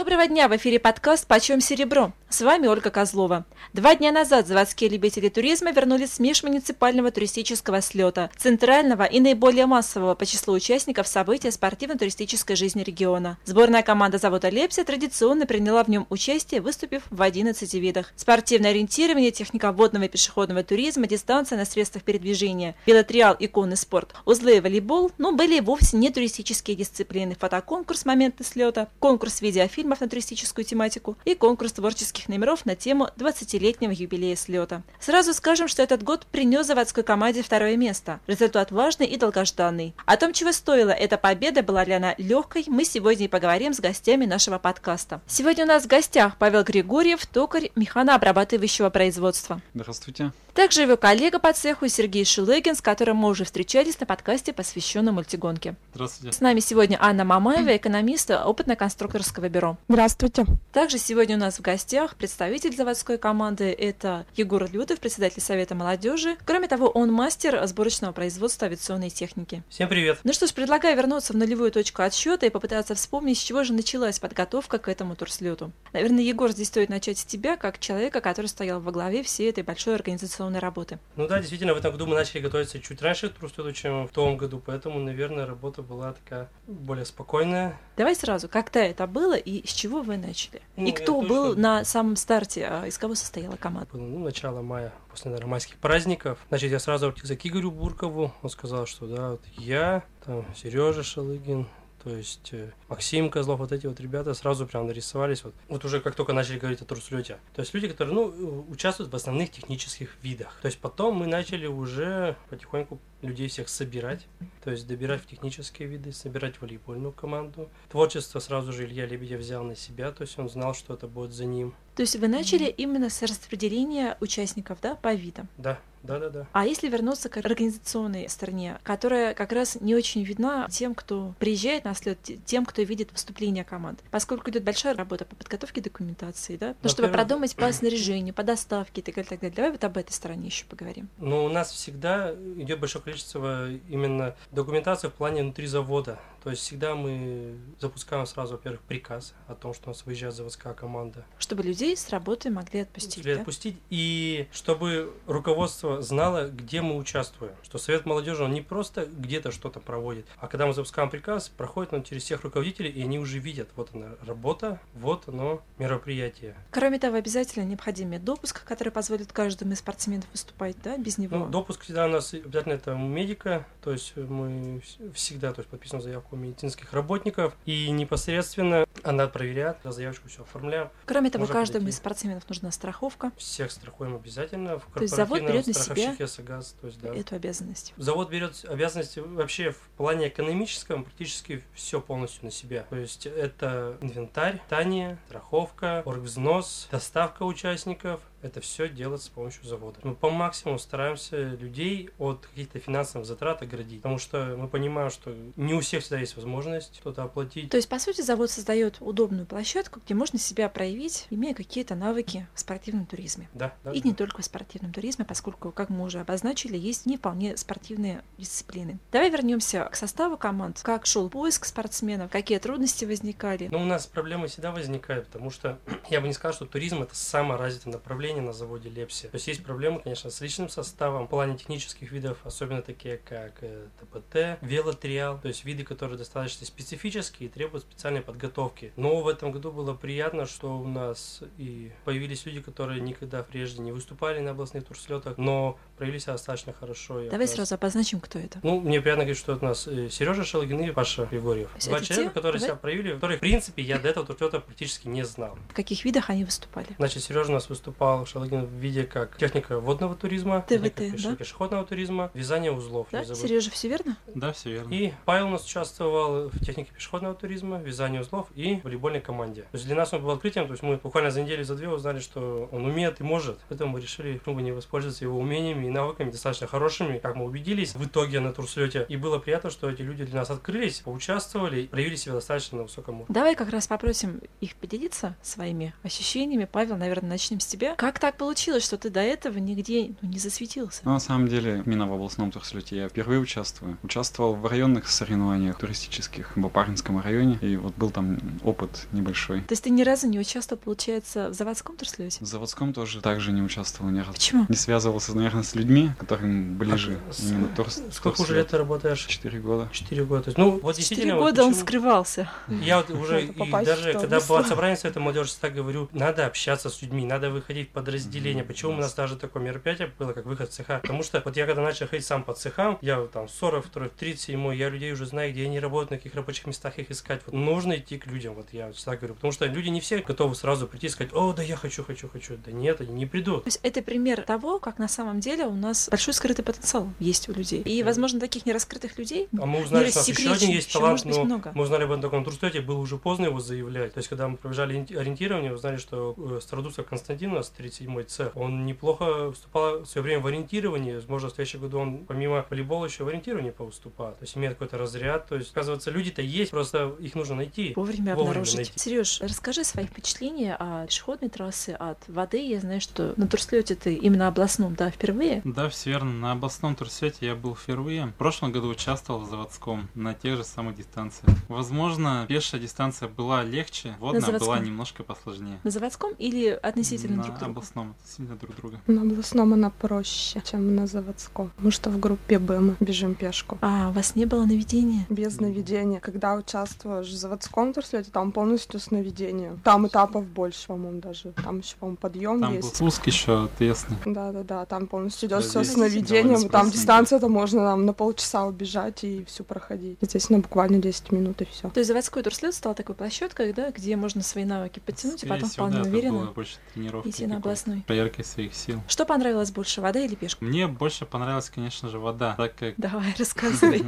Доброго дня! В эфире подкаст «Почем серебро?» С вами Ольга Козлова. Два дня назад заводские любители туризма вернулись с межмуниципального туристического слета, центрального и наиболее массового по числу участников события спортивно-туристической жизни региона. Сборная команда завода «Лепся» традиционно приняла в нем участие, выступив в 11 видах. Спортивное ориентирование, техника водного и пешеходного туризма, дистанция на средствах передвижения, велотриал и конный спорт, узлы и волейбол, но были вовсе не туристические дисциплины. Фотоконкурс «Моменты слета», конкурс видеофильмов на туристическую тематику и конкурс творческих творческих номеров на тему 20-летнего юбилея слета. Сразу скажем, что этот год принес заводской команде второе место. Результат важный и долгожданный. О том, чего стоила эта победа, была ли она легкой, мы сегодня и поговорим с гостями нашего подкаста. Сегодня у нас в гостях Павел Григорьев, токарь механообрабатывающего производства. Здравствуйте. Также его коллега по цеху Сергей Шелыгин, с которым мы уже встречались на подкасте, посвященном мультигонке. Здравствуйте. С нами сегодня Анна Мамаева, экономист опытно-конструкторского бюро. Здравствуйте. Также сегодня у нас в гостях представитель заводской команды, это Егор Лютов, председатель Совета молодежи. Кроме того, он мастер сборочного производства авиационной техники. Всем привет. Ну что ж, предлагаю вернуться в нулевую точку отсчета и попытаться вспомнить, с чего же началась подготовка к этому турслету. Наверное, Егор, здесь стоит начать с тебя, как человека, который стоял во главе всей этой большой организационной работы. Ну да, действительно, в этом году мы начали готовиться чуть раньше к турслету, чем в том году, поэтому, наверное, работа была такая более спокойная. Давай сразу, когда это было и с чего вы начали? Ну, и кто точно- был на самом старте, а из кого состояла команда? Было, ну, начало мая, после, наверное, майских праздников. Значит, я сразу обратился к Игорю Буркову. Он сказал, что да, вот я, там, Сережа Шалыгин, то есть э, Максим Козлов, вот эти вот ребята сразу прям нарисовались. Вот, вот уже как только начали говорить о турслете. То есть люди, которые, ну, э, участвуют в основных технических видах. То есть потом мы начали уже потихоньку людей всех собирать. То есть добирать в технические виды, собирать волейбольную команду. Творчество сразу же Илья Лебедев взял на себя, то есть он знал, что это будет за ним. То есть вы начали именно с распределения участников, да, по видам. Да, да, да, да. А если вернуться к организационной стороне, которая как раз не очень видна тем, кто приезжает на слет, те- тем, кто видит выступления команд, поскольку идет большая работа по подготовке документации, да, ну, чтобы продумать по снаряжению, по доставке и так далее, так далее. Давай вот об этой стороне еще поговорим. Но у нас всегда идет большое количество именно документации в плане внутри завода. То есть всегда мы запускаем сразу, во-первых, приказ о том, что у нас выезжает заводская команда. Чтобы людей с работы могли отпустить. Если да? отпустить, и чтобы руководство знало, где мы участвуем. Что Совет молодежи, он не просто где-то что-то проводит, а когда мы запускаем приказ, проходит он через всех руководителей, и они уже видят, вот она работа, вот оно мероприятие. Кроме того, обязательно необходим допуск, который позволит каждому из спортсменов выступать, да, без него. Ну, допуск всегда у нас обязательно это у медика, то есть мы вс- всегда то есть, подписываем заявку у медицинских работников, и непосредственно она проверяет, заявочку все оформляем, Кроме того, можно каждому прийти. из спортсменов нужна страховка, всех страхуем обязательно в То есть завод берет на себя «Сагаз», то есть, да. эту обязанность. Завод берет обязанности вообще в плане экономическом практически все полностью на себя. То есть это инвентарь, питание, страховка, оргвзнос, доставка участников. Это все делается с помощью завода. Мы по максимуму стараемся людей от каких-то финансовых затрат оградить. Потому что мы понимаем, что не у всех всегда есть возможность что-то оплатить. То есть, по сути, завод создает удобную площадку, где можно себя проявить, имея какие-то навыки в спортивном туризме. Да, да. И да. не только в спортивном туризме, поскольку, как мы уже обозначили, есть не вполне спортивные дисциплины. Давай вернемся к составу команд. Как шел поиск спортсменов, какие трудности возникали. Но у нас проблемы всегда возникают, потому что я бы не сказал, что туризм это самое развитое направление на заводе Лепси. То есть есть проблемы, конечно, с личным составом в плане технических видов, особенно такие как э, ТПТ, велотриал, то есть виды, которые достаточно специфические и требуют специальной подготовки. Но в этом году было приятно, что у нас и появились люди, которые никогда прежде не выступали на областных турслетах, но проявились достаточно хорошо. Давай раз- сразу обозначим, кто это. ну, мне приятно говорить, что это у нас Сережа Шелгин и Паша Григорьев. Два это человека, те, которые да? себя проявили, которые, в принципе, я до этого турслета практически не знал. В каких видах они выступали? Значит, Сережа у нас выступал Шалагин в виде как техника водного туризма, ТВТ, пеше- да? пешеходного туризма, вязание узлов. Да. Сережа, все верно? Да, все верно. И Павел у нас участвовал в технике пешеходного туризма, вязании узлов и волейбольной команде. То есть для нас он был открытием, то есть мы буквально за неделю, за две узнали, что он умеет и может. Поэтому мы решили, почему бы не воспользоваться его умениями и навыками достаточно хорошими, как мы убедились в итоге на турслете. И было приятно, что эти люди для нас открылись, поучаствовали, проявили себя достаточно на высоком уровне. Давай как раз попросим их поделиться своими ощущениями. Павел, наверное, начнем с тебя. Как так получилось, что ты до этого нигде ну, не засветился? Ну, на самом деле, именно в областном турслете я впервые участвую. Участвовал в районных соревнованиях туристических в Апаринском районе, и вот был там опыт небольшой. То есть ты ни разу не участвовал, получается, в заводском турслете? В заводском тоже также не участвовал ни разу. Почему? Не связывался, наверное, с людьми, которым ближе А, с- именно турс. Сколько турслет. уже лет ты работаешь? Четыре года. Четыре года. Ну, вот Четыре действительно... вот года он скрывался. Я вот уже и даже когда было собрание Совета молодежи, всегда говорю, надо общаться с людьми, надо выходить в подразделения. Мгм, Почему у нас даже такое мероприятие было, как выход в цеха? Потому что вот я когда начал ходить сам по цехам, я там 42 37 я людей уже знаю, где они работают, на каких рабочих местах их искать. Вот нужно идти к людям, вот я всегда говорю. Потому что люди не все готовы сразу прийти и сказать, о, да я хочу, хочу, хочу. Да нет, они не придут. То есть это пример того, как на самом деле у нас большой скрытый потенциал есть у людей. И, возможно, таких нераскрытых людей А мы узнали, что у нас еще один есть еще талант, но много. мы узнали об этом таком турстете, было уже поздно его заявлять. То есть, когда мы пробежали ориенти- ориентирование, узнали, что э, Стародубцев Константин, у нас 37-й цех, он неплохо выступал в свое время в ориентировании. Возможно, в следующем году он помимо волейбола еще в ориентировании повыступает. То есть, имеет какой-то разряд. То есть, оказывается, люди-то есть, просто их нужно найти. Вовремя Вовремя обнаружить. найти. Сереж, расскажи свои впечатления от пешеходной трассы, от воды. Я знаю, что на турслете ты именно областном, да, впервые. Да, все верно. На областном турсете я был впервые. В прошлом году участвовал в заводском на тех же самых дистанциях. Возможно, пешая дистанция была легче, водная была немножко посложнее. На заводском или относительно на друг друга? Областном сильно друг друга. На областном она проще, чем на заводском. Потому что в группе Б мы бежим пешку. А, у вас не было наведения? Без наведения. Когда участвуешь в заводском турслете, там полностью с наведением. Там этапов больше, по-моему, даже. Там еще, по-моему, подъем Там был есть. спуск еще ответственный. Да, да, да, там полностью идет Да, все с наведением. Там дистанция-то можно там на полчаса убежать и всю проходить. Здесь на буквально 10 минут и все. То есть заводской турслет стал такой площадкой, да, где можно свои навыки подтянуть, Скорее и потом всего, вполне да, это уверенно больше тренировки. идти на областной. Проверкой своих сил. Что понравилось больше, вода или пешка? Мне больше понравилась, конечно же, вода, так как Давай, рассказывай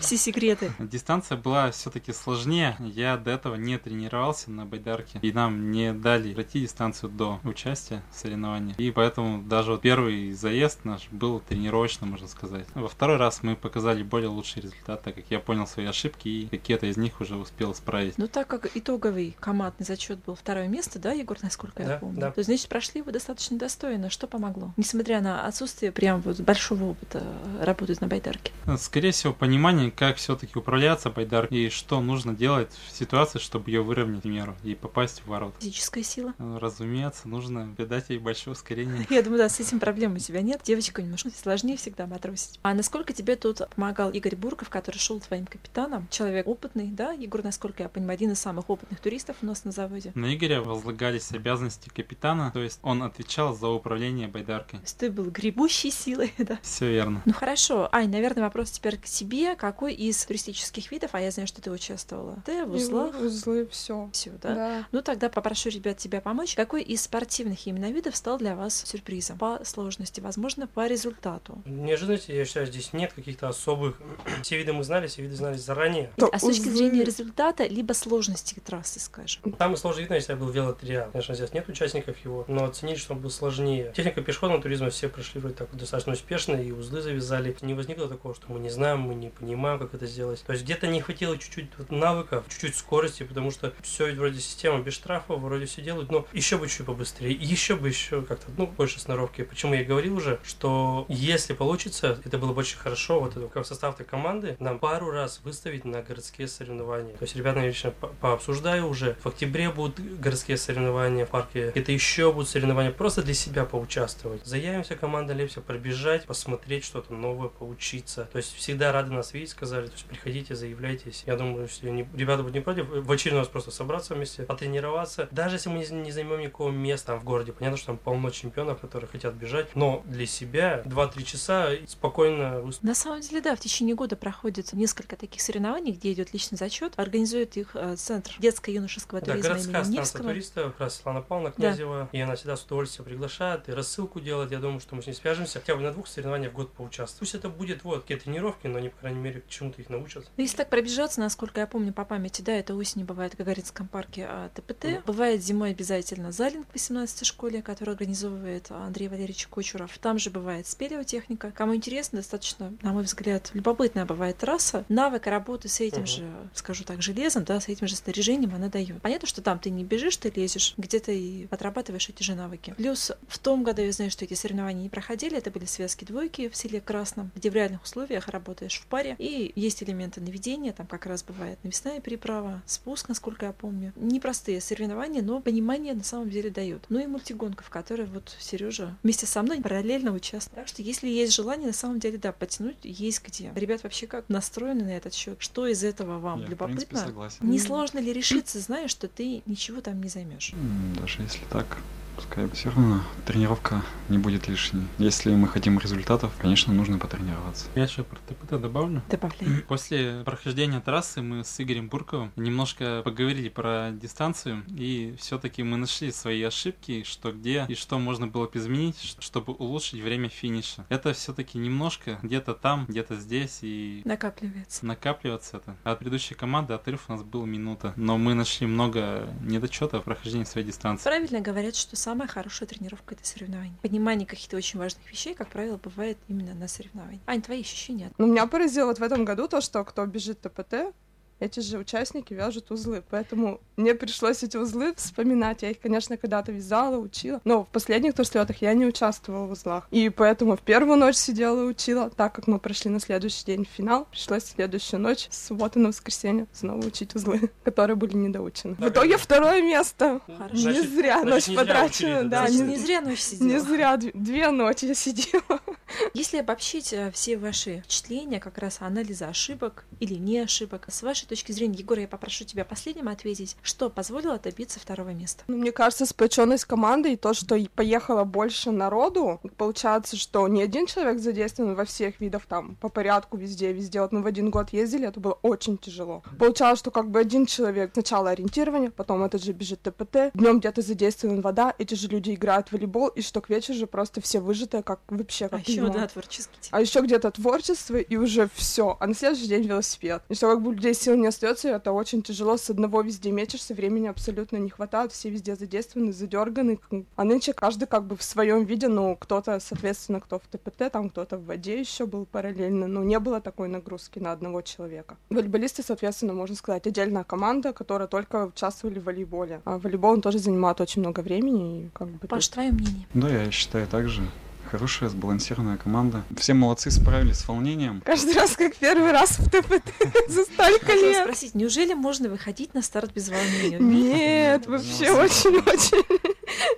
все секреты. Дистанция была все-таки сложнее. Я до этого не тренировался на байдарке. И нам не дали пройти дистанцию до участия в соревнованиях. И поэтому даже вот первый заезд наш был тренировочным, можно сказать. Во второй раз мы показали более лучший результат, так как я понял свои ошибки и какие-то из них уже успел исправить. Ну, так как итоговый командный зачет был второе место, да, Егор, насколько я Да, помню? да. То есть, значит, прошли вы достаточно достойно. Что помогло? Несмотря на отсутствие прям вот большого опыта работать на байдарке. Скорее всего, понимание, как все-таки управляться байдаркой и что нужно делать в ситуации, чтобы ее выровнять, к примеру, и попасть в ворота. Физическая сила. Ну, Разумеется, нужно придать ей большое ускорение. Я думаю, да, с этим проблем у тебя нет. Девочка немножко сложнее всегда матросить. А насколько тебе тут помогал Игорь Бурков, который шел твоим капитаном? Человек опытный, да? Егор, насколько я понимаю, один из самых опытных туристов у нас на заводе. На Игоря возлагались обязанности капитана, то есть он отвечал за управление байдаркой. То есть ты был гребущей силой, да? Все верно. Ну хорошо. Ань, наверное, вопрос теперь к тебе. Какой из туристических видов, а я знаю, что ты участвовала, ты в узлах, И узлы, все. все, да? Да. Ну тогда попрошу ребят тебя помочь. Какой из спортивных именно видов стал для вас сюрпризом? По сложности, возможно, по результату. Неожиданности, я считаю, здесь нет каких-то особых. Все виды мы знали, все виды знали заранее. То а с точки узлы- зрения результата, либо сложности трассы, скажем. Самый сложный вид, если был велотриал. Конечно, здесь нет участников его, но оценили, что он был сложнее. Техника пешеходного туризма все прошли вроде так достаточно успешно, и узлы завязали. Не возникло такого, что мы не знаем, мы не понимаем, как это сделать. То есть где-то не хватило чуть-чуть вот навыков, чуть-чуть скорости, потому что все вроде система без штрафов, вроде все делают, но еще бы чуть побыстрее, еще бы еще как-то, ну, больше сноровки. Почему я говорил уже, что если получится, это было бы очень хорошо, вот это, состав этой команды, нам пару раз выставить на городские соревнования. То есть ребята, я лично по- пообсуждаю уже, в октябре будут городские соревнования в парке, это еще будут соревнования, просто для себя поучаствовать. Заявимся, команда Лепся, пробежать, посмотреть что-то новое, поучиться. То есть всегда рады нас видеть, сказали, то есть приходите, заявляйтесь. Я думаю, если они- ребята будут не против, в очередной раз просто собраться вместе, потренироваться. Даже если мы не, не займем никакого места там в городе, понятно, что там полно чемпионов, которые хотят бежать, но для себя 2-3 часа спокойно. На самом деле, да, в течение года проходит несколько таких соревнований, где идет личный зачет. Организует их э, Центр детско-юношеского Да, туризма городская имени станция Невского. туристов, как раз Светлана Павловна Князева, и она всегда с удовольствием приглашает, и рассылку делает, я думаю, что мы с ней свяжемся, хотя бы на двух соревнованиях в год поучаствовать. Пусть это будет вот такие тренировки, но они, по крайней мере, к чему-то их научат. Ну, Если так пробежаться, насколько я помню по памяти, да, это осенью бывает в Гагаринском парке а, ТПТ. Мгм. Бывает зимой обязательно залинг в 18 школе, который организовывает Андрей Валерьевич Кочуров. Там же бывает спелеотехника. Кому интересно, достаточно, на мой взгляд, любопытная бывает трасса. Навык работы с этим Мгм. же, скажу так, железом, да, с этим же снаряжением она дает. Понятно, что там ты не бежишь, ты лезешь, где-то и отрабатываешь эти же навыки. Плюс в том году я знаю, что эти соревнования не проходили, это были связки двойки в селе Красном, где в реальных условиях работаешь в паре, и есть элементы наведения, там как раз бывает навесная переправа, спуск, насколько я помню. Непростые соревнования, но понимание на самом деле дают. Ну и мультигонка, в которой вот Сережа вместе со мной параллельно участвует. Так что если есть желание, на самом деле, да, потянуть есть где. Ребят вообще как настроены на этот счет? Что из этого вам Я, в принципе, любопытно? согласен. Не сложно ли решиться, зная, что ты ничего там не займешь? Даже если так, пускай все равно тренировка не будет лишней. Если мы хотим результатов, конечно, нужно потренироваться. Я еще про ТПТ добавлю. Добавляй. После прохождения трассы мы с Игорем Бурковым немножко поговорили про дистанцию, и все-таки мы нашли свои ошибки, что где и что можно было бы изменить, чтобы улучшить время финиша. Это все-таки немножко где-то там, где-то здесь, и Накапливается. накапливаться это. А От предыдущей команды отрыв у нас был минута, но мы нашли много недочетов в прохождении своей дистанции. Правильно говорят, что самая хорошая тренировка это соревнование. Понимание каких-то очень важных вещей, как правило, бывает именно на соревновании. Ань, твои ощущения? Но меня поразило вот в этом году то, что кто бежит ТПТ, эти же участники вяжут узлы. Поэтому мне пришлось эти узлы вспоминать. Я их, конечно, когда-то вязала, учила. Но в последних турслетах я не участвовала в узлах. И поэтому в первую ночь сидела и учила. Так как мы прошли на следующий день в финал, пришлось в следующую ночь, с субботы на воскресенье, снова учить узлы, которые были недоучены. В итоге второе место. Хорошо. Не Значит- зря значит, ночь не зря потрачена, да, Значит, не- не зря ночь сидела. Не зря дв- две ночи я сидела. Если обобщить э, все ваши впечатления, как раз анализа ошибок или не ошибок, с вашей точки зрения, Егор, я попрошу тебя последним ответить, что позволило добиться второго места? Ну, мне кажется, сплоченность команды и то, что поехало больше народу, получается, что не один человек задействован во всех видах там по порядку везде, везде. Вот мы в один год ездили, это было очень тяжело. Получалось, что как бы один человек сначала ориентирование, потом этот же бежит ТПТ, днем где-то задействован вода, эти же люди играют в волейбол, и что к вечеру же просто все выжатые, как вообще А как еще, лимон. да, творческий. А еще где-то творчество, и уже все. А на следующий день велосипед. И что как бы у людей сил не остается, это очень тяжело. С одного везде мечешься, времени абсолютно не хватает, все везде задействованы, задерганы. А нынче каждый как бы в своем виде, ну, кто-то, соответственно, кто в ТПТ, там кто-то в воде еще был параллельно. Ну, не было такой нагрузки на одного человека. Волейболисты, соответственно, можно сказать, отдельная команда, которая только участвовали в волейболе. А волейбол он тоже занимает очень много времени. И как бы Паш, тут- твое мнение? Да, я считаю так же. Хорошая, сбалансированная команда. Все молодцы, справились с волнением. Каждый раз как первый раз в ТПТ за столько Хотела лет. спросить, неужели можно выходить на старт без волнения? Нет, вообще очень-очень.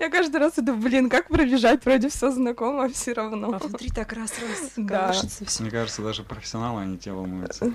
Я каждый раз иду, блин, как пробежать, вроде все знакомо, все А равно. внутри так раз-раз Да. Мне кажется, даже профессионалы, они те волнуются.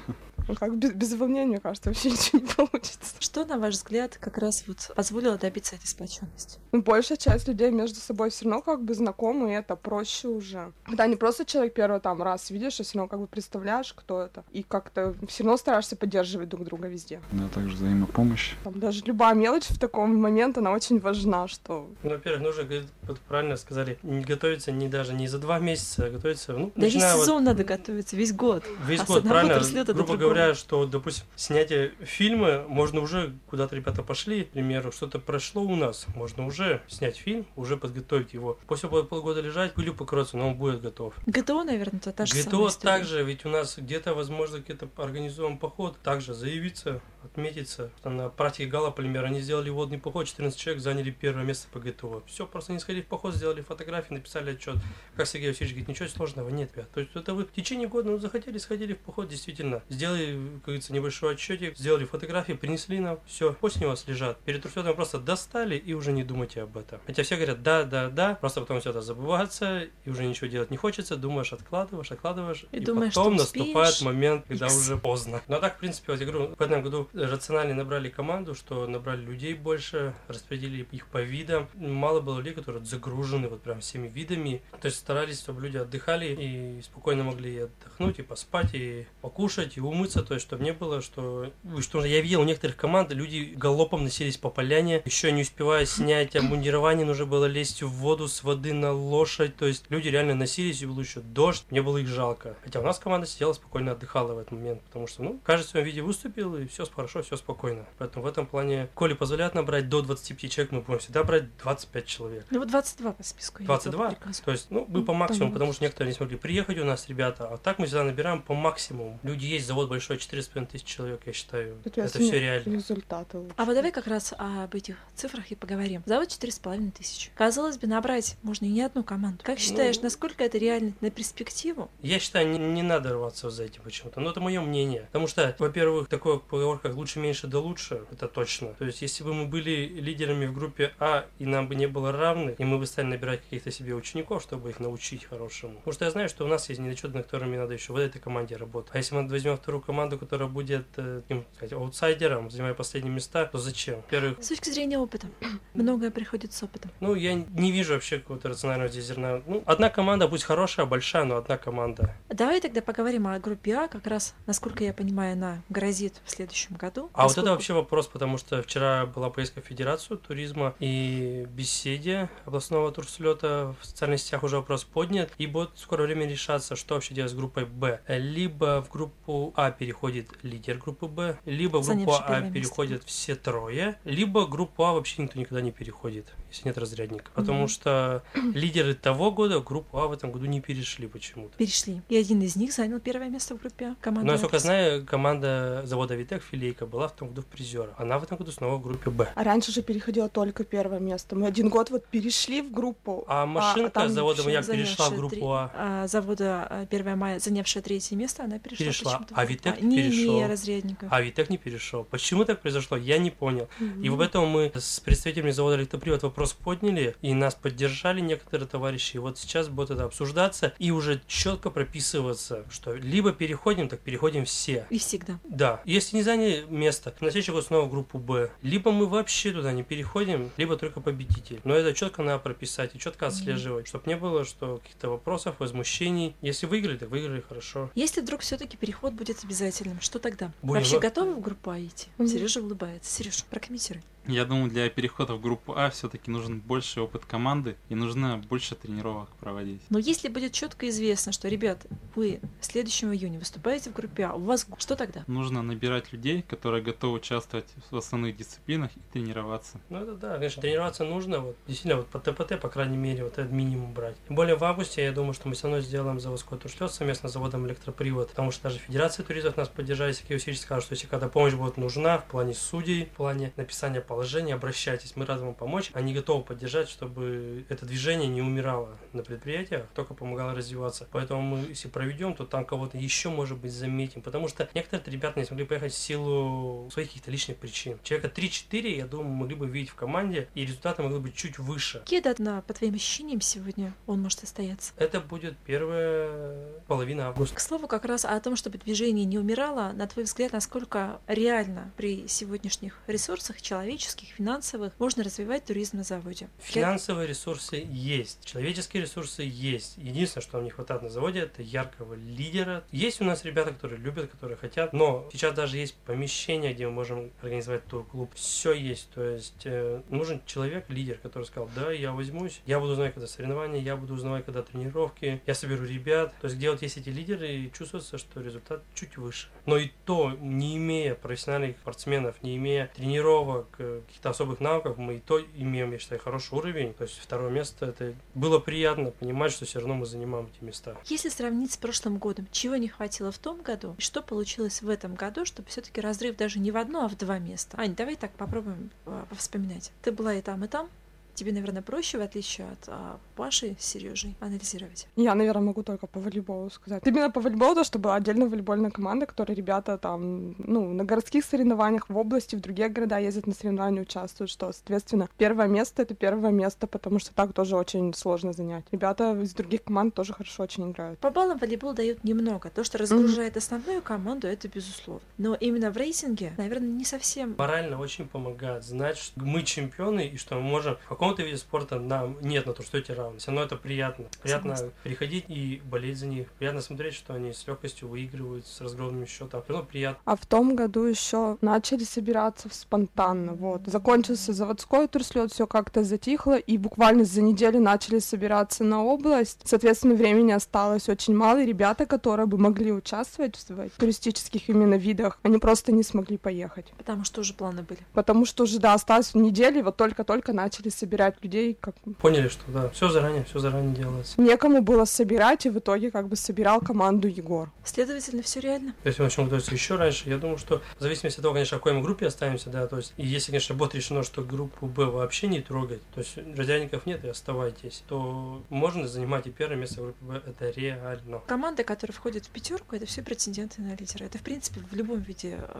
Ну, Как без, без волнения, мне кажется, вообще ничего не получится. Что, на ваш взгляд, как раз вот позволило добиться этой сплоченности? Ну, большая часть людей между собой все равно как бы знакомы, и это проще уже. Когда не просто человек первый там раз видишь, а все равно как бы представляешь, кто это. И как-то все равно стараешься поддерживать друг друга везде. Да, также взаимопомощь. Там даже любая мелочь в таком момент, она очень важна, что Ну, во-первых, нужно, вот правильно сказали, не готовиться не даже не за два месяца, а готовиться, ну, Да весь начиная вот сезон надо готовиться, весь год. Весь А год, правильно? Грубо другого. Говоря, что, допустим, снятие фильма, можно уже, куда-то ребята пошли, к примеру, что-то прошло у нас, можно уже снять фильм, уже подготовить его. После будет полгода лежать, пылью покроется, но он будет готов. ГТО, наверное, это та же ГТО также, ведь у нас где-то, возможно, где-то организуем поход, также заявиться, отметиться. Там на практике Гала, например, они сделали водный поход, 14 человек заняли первое место по ГТО. Все, просто не сходили в поход, сделали фотографии, написали отчет. Как Сергей Васильевич говорит, ничего сложного нет, ребят. То есть это вы в течение года ну, захотели, сходили в поход, действительно. Сделали, как говорится, небольшой отчетик, сделали фотографии, принесли нам, все, пусть они у вас лежат. Перед турслетом просто достали и уже не думайте об этом. Хотя все говорят, да, да, да, просто потом все это забывается, и уже ничего делать не хочется, думаешь, откладываешь, откладываешь, И и, думаешь, потом наступает момент, когда Икс. уже поздно. Ну а так, в принципе, вот я говорю, в этом году рационально набрали команду, что набрали людей больше, распределили их по видам. Мало было людей, которые загружены вот прям всеми видами. То есть старались, чтобы люди отдыхали и спокойно могли и отдохнуть, и поспать, и покушать, и умыться вопросы, то есть, чтобы не было, что... Что я видел у некоторых команд, люди галопом носились по поляне, еще не успевая снять обмундирование, нужно было лезть в воду с воды на лошадь, то есть люди реально носились, и был еще дождь, мне было их жалко. Хотя у нас команда сидела спокойно отдыхала в этот момент, потому что, ну, каждый в своем виде выступил, и все хорошо, все спокойно. Поэтому в этом плане, коли позволяют набрать до 25 человек, мы будем всегда брать 25 человек. Ну вот 22 по списку. 22? То есть, ну, мы по Ну, максимуму, понятно. потому что некоторые не смогли приехать у нас, ребята. А так мы всегда набираем по максимуму. Люди есть, завод большой, 4,5 тысяч человек, я считаю. Это Соответственно, все реально. Результаты лучше. А вот давай как раз об этих цифрах и поговорим. Завод 4,5 тысячи. Казалось бы, набрать можно и не одну команду. Как считаешь, Ну- насколько это реально на перспективу? Я считаю, не, не надо рваться за этим почему-то. Но это мое мнение. Потому что, во-первых, такой поговор, как лучше, меньше, да лучше, это точно. То есть, если бы мы были лидерами в группе А, и нам бы не было равных, и мы бы стали набирать каких-то себе учеников, чтобы их научить хорошему. Потому что я знаю, что у нас есть недочеты, над которыми надо еще в этой команде работать. А если мы возьмем вторую команду, которая будет, э, таким сказать, аутсайдером, занимая последние места, то зачем? Во-первых, С точки зрения опыта. Многое приходит с опытом. ну, я не вижу вообще какого-то рационального здесь зерна. Ну, одна команда, пусть хорошая, большая, но одна команда. Давай тогда поговорим о группе А, как раз, насколько я понимаю, она грозит в следующем году. А вот Поскольку- это вообще вопрос, потому что вчера была поездка в Федерацию туризма и беседе областного турслета в социальных сетях уже вопрос поднят, и будет в скорое время решаться, что вообще делать с группой Б. Либо в группу А переходит лидер группы Б, либо в группу А первое место. переходят все трое, либо группу А вообще никто никогда не переходит, если нет разрядника. Потому Мгм. что лидеры того года группу А в этом году не перешли почему-то. Перешли. И один из них занял первое место в группе А. Команда Но, насколько «Атлас». знаю, команда завода Витек, Филейка, была в том году в призера. Она в этом году снова в группе Б. А раньше же переходило только первое место. Мы один год вот перешли в группу. А машинка там завода вообще «Маяк» перешла в группу три- А. а, завода а, 1 мая, занявшая третье место, она перешла. Перешла. А группу Витек Не перешел. имея разрядника. А Витек не перешел. Почему так произошло, я не понял. И Мгм. об этом мы с представителями завода «Электропривод» вопрос подняли, и нас поддержали некоторые товарищи. И вот сейчас будет это обсуждаться и уже четко прописываться, что либо переходим, так переходим все. И всегда. Да, если не заняли место, на следующий год снова группу Б. Либо мы вообще туда не переходим, либо только победитель. Но это четко надо прописать и четко отслеживать, чтобы не было что каких-то вопросов, возмущений. Если выиграли, так выиграли хорошо. Если вдруг все-таки переход будет обязательным, что тогда? Будем Вообще во- готовы в группу А идти? Мгм. Сережа улыбается. Сережа, прокомментируй. Я думаю, для перехода в группу А все-таки нужен больше опыт команды и нужно больше тренировок проводить. Но если будет четко известно, что, ребят, вы в следующем июне выступаете в группе А, у вас что тогда? Нужно набирать людей, которые готовы участвовать в основных дисциплинах и тренироваться. Ну это да, конечно, тренироваться нужно. Вот, действительно, вот по ТПТ, по крайней мере, вот этот минимум брать. Тем более в августе, я думаю, что мы все равно сделаем заводской туршлет совместно с заводом электропривод, потому что даже Федерация туризмов нас поддержали, Сергей Васильевич скажет, что если когда помощь будет нужна в плане судей, в плане написания положения, обращайтесь, мы рады вам помочь. Они готовы поддержать, чтобы это движение не умирало на предприятиях, только помогало развиваться. Поэтому мы, если проведем, то там кого-то еще, может быть, заметим, потому что некоторые ребята не смогли поехать в силу своих каких-то личных причин. Человека 3-4, я думаю, могли бы видеть в команде, и результаты могли быть чуть выше. Какие даты, на- по твоим ощущениям, сегодня он может состояться? Это будет первая половина августа. К слову, как раз о том, чтобы движение не умирало, на твой взгляд, насколько реально при сегодняшних ресурсах человеческих, финансовых можно развивать туризм на заводе? Финансовые ресурсы есть, человеческие ресурсы есть. Единственное, что нам не хватает на заводе, это яркого лидера. Есть у нас ребята, которые любят, которые хотят, но сейчас даже есть помещение, где мы можем организовать тур-клуб. Все есть, то есть э, нужен человек, лидер, который сказал, да, я возьмусь, я буду знать, когда соревнования, я буду узнавать, когда тренировки, я соберу ребят. То есть где вот есть эти лидеры, и чувствуется, что результат чуть выше. Но и то, не имея профессиональных спортсменов, не имея тренировок, э, каких-то особых навыков, мы и то имеем, я считаю, хороший уровень. То есть второе место, это было приятно понимать, что все равно мы занимаем эти места. Если сравнить с прошлым годом, чего не хватило в том году, и что получилось в этом году, чтобы все-таки разрыв даже не в одно, а в два места? Ань, давай так попробуем а, повспоминать. Ты была и там, и там. Тебе, наверное, проще, в отличие от а, Паши с Сережей, анализировать. Я, наверное, могу только по волейболу сказать. Именно по волейболу, то, что была отдельная волейбольная команда, которая ребята там, ну, на городских соревнованиях в области, в другие города ездят на соревнования, участвуют, что, соответственно, первое место — это первое место, потому что так тоже очень сложно занять. Ребята из других команд тоже хорошо очень играют. По баллам волейбол дают немного. То, что разгружает основную команду, это безусловно. Но именно в рейтинге, наверное, не совсем... Морально очень помогает знать, что мы чемпионы и что мы можем в каком какому-то виде спорта нам нет на то, что эти равны. Все равно это приятно. Приятно Согласна. приходить и болеть за них. Приятно смотреть, что они с легкостью выигрывают с разгромным счетом. Все равно приятно. А в том году еще начали собираться спонтанно. Вот. Закончился заводской турслет, все как-то затихло, и буквально за неделю начали собираться на область. Соответственно, времени осталось очень мало, и ребята, которые бы могли участвовать в туристических именно видах, они просто не смогли поехать. Потому что уже планы были. Потому что уже, да, осталось недели, вот только-только начали собирать людей, как Поняли, что да, все заранее, все заранее делается. некому было собирать, и в итоге как бы собирал команду Егор. Следовательно, все реально. То есть мы начнем готовиться еще раньше. Я думаю, что в зависимости от того, конечно, в какой мы группе останемся, да, то есть, и если, конечно, будет решено, что группу Б вообще не трогать, то есть разрядников нет и оставайтесь, то можно занимать и первое место в группе Б, это реально. Команды, которые входят в пятерку, это все претенденты на лидера. Это, в принципе, в любом виде э,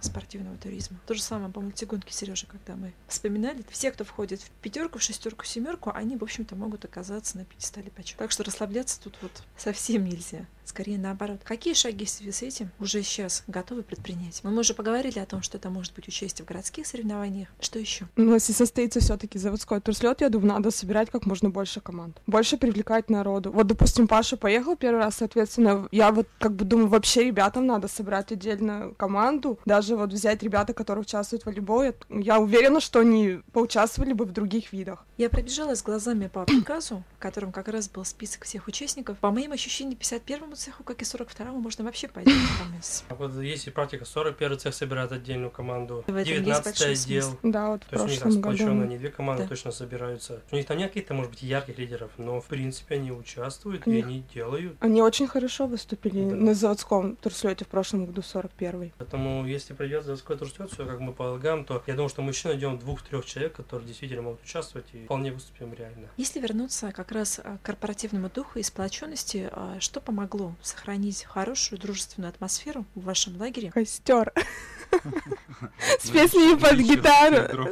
спортивного туризма. То же самое по мультигонке Сережа, когда мы вспоминали. Все, кто входит в пятерку, в шестерку, в семерку, они, в общем-то, могут оказаться на пьедестале почета. Так что расслабляться тут вот совсем нельзя. Скорее наоборот. Какие шаги в связи с этим уже сейчас готовы предпринять? Мы уже поговорили о том, что это может быть участие в городских соревнованиях. Что еще? Ну, если состоится все-таки заводской турслет, я думаю, надо собирать как можно больше команд. Больше привлекать народу. Вот, допустим, Паша поехал первый раз, соответственно, я вот как бы думаю, вообще ребятам надо собрать отдельно команду. Даже вот взять ребята, которые участвуют в волейболе. Я уверена, что они поучаствовали бы в других видах. Я пробежалась глазами по приказу, в котором как раз был список всех участников. По моим ощущениям, 51-му цеху, как и 42-му, можно вообще пойти выполнять. А вот есть и практика, 41 цех собирает отдельную команду, В этом есть 19 большой отдел. смысл. Да, вот в То есть у них сплоченно, они две команды Да. точно собираются. У них там нет каких-то, может быть, ярких лидеров, но, в принципе, они участвуют, У и они делают. Они очень хорошо выступили Да. на заводском турслете в прошлом году, 41-й. Поэтому, если пройдет заводскую трансляцию, как мы полагаем, то я думаю, что мы еще найдем двух-трех человек, которые действительно могут участвовать и вполне выступим реально. Если вернуться как раз а, к корпоративному духу и сплоченности, а, что помогло сохранить хорошую дружественную атмосферу в вашем лагере? Костер. С песнями под гитару.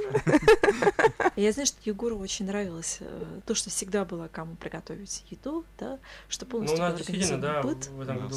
Я знаю, что Егору очень нравилось э, то, что всегда было кому приготовить еду, да, что Ну, полностью у нас действительно, да, быт. в этом году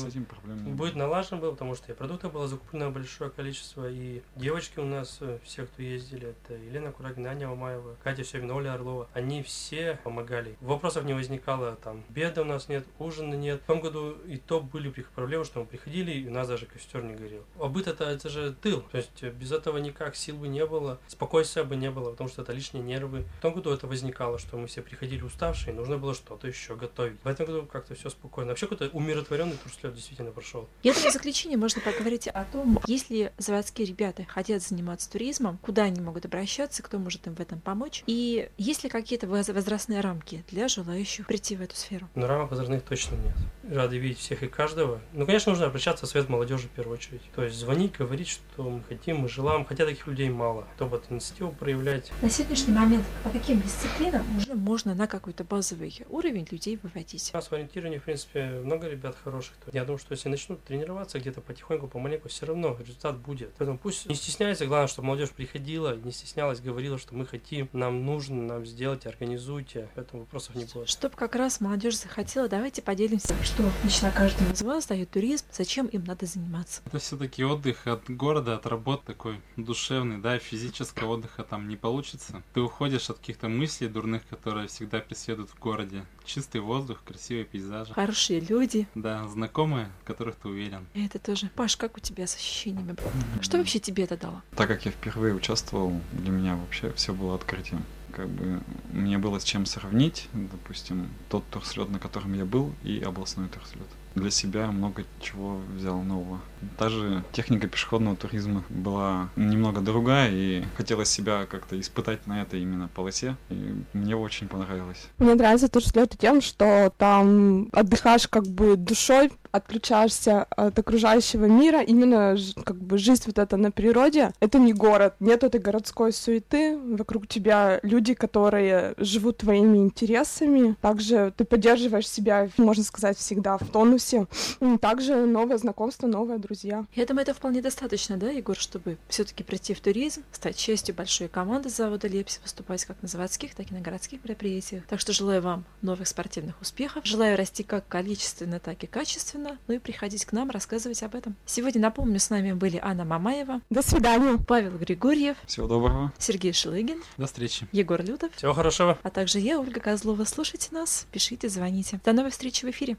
было. налажен был, потому что и продуктов было закуплено большое количество, и девочки у нас, э, все, кто ездили, это Елена Курагина, Аня Мамаева, Катя Севина, Оля Орлова, они все помогали. Вопросов не возникало, там, беда у нас нет, ужина нет. В том году и то были проблемы, что мы приходили, и у нас даже костер не горел. А быт это, это же тыл, то есть э, без этого никак сил бы не было, спокойствия бы не было, потому что это лишние нервы. В том году это возникало, что мы все приходили уставшие, нужно было что-то еще готовить. В этом году как-то все спокойно. Вообще какой-то умиротворенный турслет действительно прошел. Я думаю, в заключение можно поговорить о том, если заводские ребята хотят заниматься туризмом, куда они могут обращаться, кто может им в этом помочь, и есть ли какие-то воз- возрастные рамки для желающих прийти в эту сферу. Но рамок возрастных точно нет. Рады видеть всех и каждого. Ну, конечно, нужно обращаться в совет молодежи в первую очередь. То есть звонить, говорить, что мы хотим, мы желаем. Хотя таких людей мало. Кто будет инициативу проявлять. На сегодняшний момент по каким дисциплинам уже можно на какой-то базовый уровень людей выводить? У нас в ориентировании, в принципе, много ребят хороших. Я думаю, что если начнут тренироваться где-то потихоньку, помаленьку, все равно результат будет. Поэтому пусть не стесняется, главное, чтобы молодежь приходила, не стеснялась, говорила, что мы хотим, нам нужно, нам сделайте, организуйте. Поэтому вопросов не будет. Чтобы как раз молодежь захотела, давайте поделимся, что лично каждому из вас дает туризм, зачем им надо заниматься. Это все-таки отдых от города, от работы такой душевный, да, физического отдыха там не получится. Ты уходишь от каких-то мыслей дурных, которые всегда преследуют в городе. Чистый воздух, красивые пейзажи. Хорошие люди, Да, знакомые, в которых ты уверен. и это тоже. Паш, как у тебя с ощущениями? Что вообще тебе это дало? Так как я впервые участвовал, для меня вообще все было открытием. Как бы мне было с чем сравнить, допустим, тот турслет, на котором я был, и областной турслет. Для себя много чего взял нового. Даже техника пешеходного туризма была немного другая, и хотелось себя как-то испытать на этой именно полосе, и мне очень понравилось. Мне нравится турслет тем, что там отдыхаешь как бы душой, отключаешься от окружающего мира, именно как бы жизнь вот эта на природе. Это не город, нет этой городской суеты, вокруг тебя люди, которые живут твоими интересами. Также ты поддерживаешь себя, можно сказать, всегда в тонусе. Также новое знакомство, новые друзья. Я думаю, это вполне достаточно, да, Егор, чтобы все-таки прийти в туризм, стать частью большой команды завода Лепси, выступать как на заводских, так и на городских мероприятиях. Так что желаю вам новых спортивных успехов, желаю расти как количественно, так и качественно, ну и приходить к нам, рассказывать об этом. Сегодня, напомню, с нами были Анна Мамаева. До свидания. Павел Григорьев. Всего доброго. Сергей Шелыгин. До встречи. Егор Лютов. Всего хорошего. А также я, Ольга Козлова. Слушайте нас, пишите, звоните. До новой встречи в эфире.